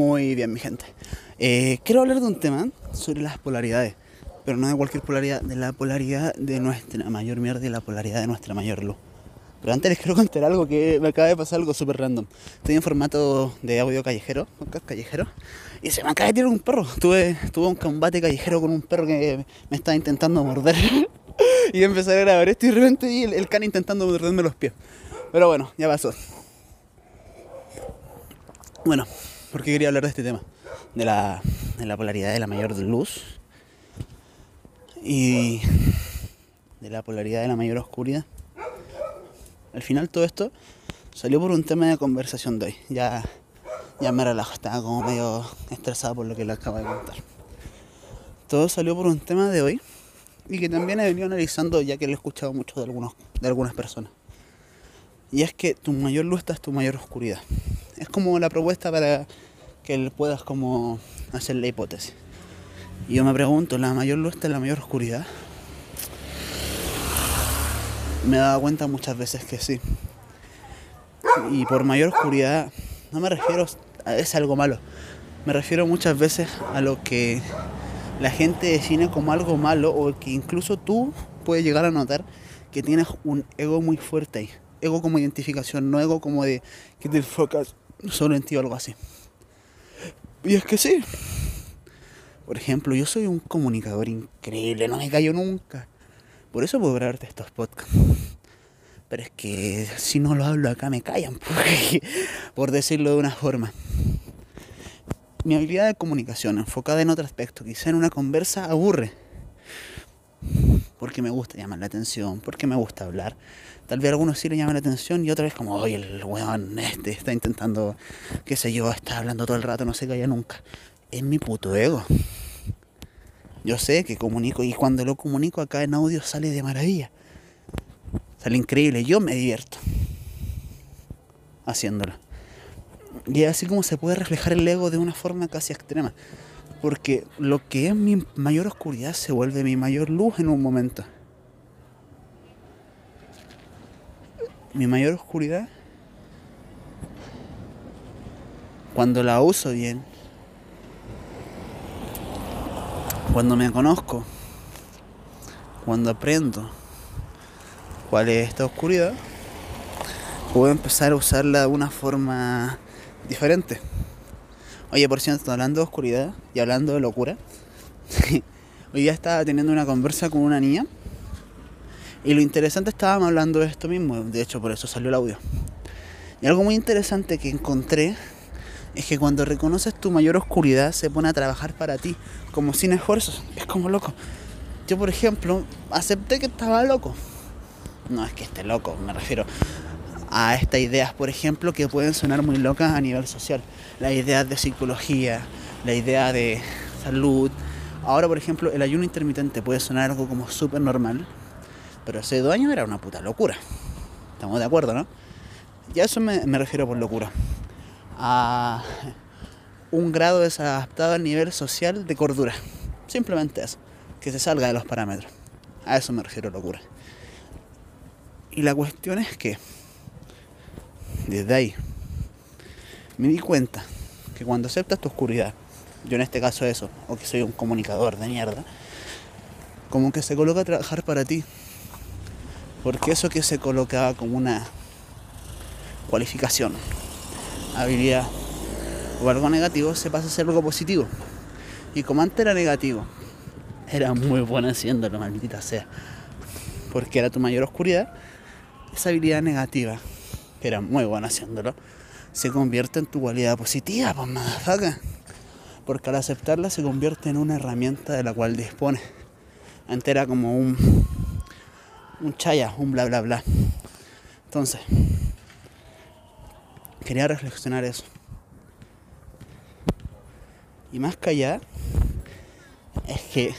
Muy bien, mi gente. Eh, quiero hablar de un tema sobre las polaridades, pero no de cualquier polaridad, de la polaridad de nuestra mayor mierda y la polaridad de nuestra mayor luz. Pero antes les quiero contar algo que me acaba de pasar algo súper random. Estoy en formato de audio callejero, podcast callejero, y se me acaba de tirar un perro. Tuve, tuve un combate callejero con un perro que me estaba intentando morder. y empecé a grabar esto y de repente y el, el can intentando morderme los pies. Pero bueno, ya pasó. Bueno, ¿por qué quería hablar de este tema? De la, de la polaridad de la mayor luz y de la polaridad de la mayor oscuridad. Al final todo esto salió por un tema de conversación de hoy. Ya, ya me relajo, estaba como medio estresado por lo que le acabo de contar. Todo salió por un tema de hoy y que también he venido analizando ya que lo he escuchado mucho de, algunos, de algunas personas. Y es que tu mayor luz es tu mayor oscuridad. Es como la propuesta para que puedas como hacer la hipótesis. Y yo me pregunto, ¿la mayor luz está en la mayor oscuridad? Me he dado cuenta muchas veces que sí. Y por mayor oscuridad no me refiero a es algo malo. Me refiero muchas veces a lo que la gente define como algo malo o que incluso tú puedes llegar a notar que tienes un ego muy fuerte ahí. Ego como identificación, no ego como de que te enfocas solo en ti o algo así. Y es que sí. Por ejemplo, yo soy un comunicador increíble, no me callo nunca. Por eso puedo grabarte estos podcasts. Pero es que si no lo hablo acá me callan, por decirlo de una forma. Mi habilidad de comunicación enfocada en otro aspecto, quizá en una conversa, aburre. Porque me gusta llamar la atención, porque me gusta hablar. Tal vez a algunos sí le llaman la atención y otra vez como, oye, el weón este está intentando, qué sé yo, está hablando todo el rato, no se calla nunca. Es mi puto ego. Yo sé que comunico y cuando lo comunico acá en audio sale de maravilla. Sale increíble, yo me divierto haciéndolo. Y así como se puede reflejar el ego de una forma casi extrema. Porque lo que es mi mayor oscuridad se vuelve mi mayor luz en un momento. Mi mayor oscuridad, cuando la uso bien, cuando me conozco, cuando aprendo cuál es esta oscuridad, puedo empezar a usarla de una forma diferente. Oye, por cierto, hablando de oscuridad y hablando de locura, hoy día estaba teniendo una conversa con una niña y lo interesante estábamos hablando de esto mismo, de hecho por eso salió el audio. Y algo muy interesante que encontré es que cuando reconoces tu mayor oscuridad se pone a trabajar para ti, como sin esfuerzos, es como loco. Yo, por ejemplo, acepté que estaba loco. No es que esté loco, me refiero a estas ideas, por ejemplo, que pueden sonar muy locas a nivel social. Las ideas de psicología, la idea de salud. Ahora, por ejemplo, el ayuno intermitente puede sonar algo como súper normal, pero hace dos años era una puta locura. Estamos de acuerdo, ¿no? Y a eso me, me refiero por locura. A un grado desadaptado al nivel social de cordura. Simplemente eso. Que se salga de los parámetros. A eso me refiero locura. Y la cuestión es que desde ahí me di cuenta que cuando aceptas tu oscuridad, yo en este caso eso, o que soy un comunicador de mierda, como que se coloca a trabajar para ti. Porque eso que se colocaba como una cualificación, habilidad o algo negativo, se pasa a ser algo positivo. Y como antes era negativo, era muy buena haciéndolo, maldita sea. Porque era tu mayor oscuridad, esa habilidad negativa que era muy bueno haciéndolo, se convierte en tu cualidad positiva, pues motherfucker. Porque al aceptarla se convierte en una herramienta de la cual dispone. Antes era como un, un chaya, un bla bla bla. Entonces, quería reflexionar eso. Y más que allá, es que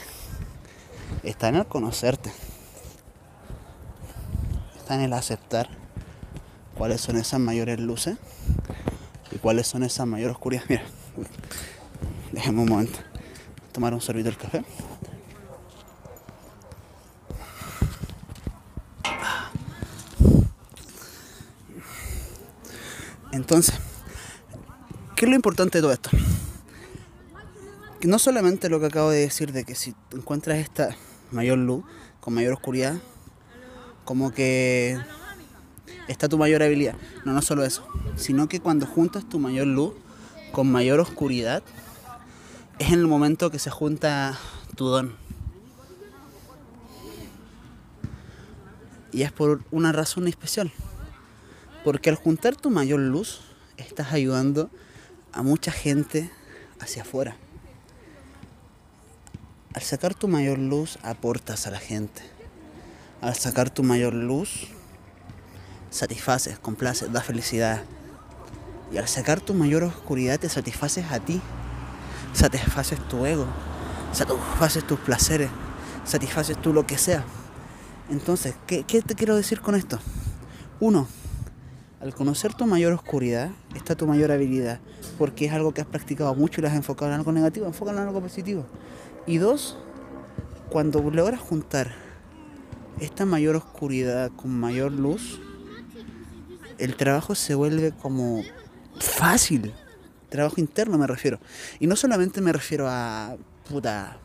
está en el conocerte. Está en el aceptar cuáles son esas mayores luces y cuáles son esas mayores oscuridades. Mira, déjame un momento tomar un sorbito del café. Entonces, ¿qué es lo importante de todo esto? no solamente lo que acabo de decir de que si encuentras esta mayor luz con mayor oscuridad, como que está tu mayor habilidad. No, no solo eso, sino que cuando juntas tu mayor luz con mayor oscuridad, es en el momento que se junta tu don. Y es por una razón especial. Porque al juntar tu mayor luz, estás ayudando a mucha gente hacia afuera. Al sacar tu mayor luz, aportas a la gente. Al sacar tu mayor luz, satisfaces, complaces, da felicidad. Y al sacar tu mayor oscuridad, te satisfaces a ti. Satisfaces tu ego. Satisfaces tus placeres. Satisfaces tú lo que sea. Entonces, ¿qué, ¿qué te quiero decir con esto? Uno, al conocer tu mayor oscuridad está tu mayor habilidad, porque es algo que has practicado mucho y lo has enfocado en algo negativo, enfócalo en algo positivo. Y dos, cuando logras juntar esta mayor oscuridad con mayor luz, el trabajo se vuelve como fácil. Trabajo interno me refiero. Y no solamente me refiero a puta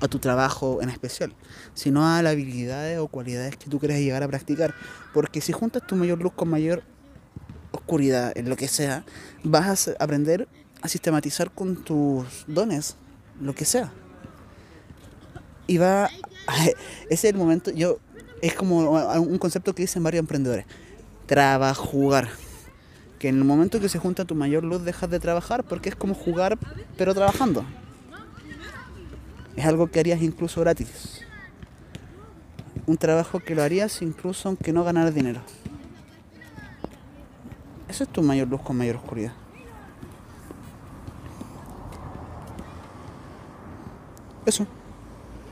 a tu trabajo en especial, sino a las habilidades o cualidades que tú quieres llegar a practicar. Porque si juntas tu mayor luz con mayor oscuridad en lo que sea, vas a aprender a sistematizar con tus dones lo que sea. Y va, ese es el momento, yo, es como un concepto que dicen varios emprendedores, trabajar. Que en el momento que se junta tu mayor luz dejas de trabajar porque es como jugar pero trabajando. Es algo que harías incluso gratis. Un trabajo que lo harías incluso aunque no ganaras dinero. Eso es tu mayor luz con mayor oscuridad. Eso.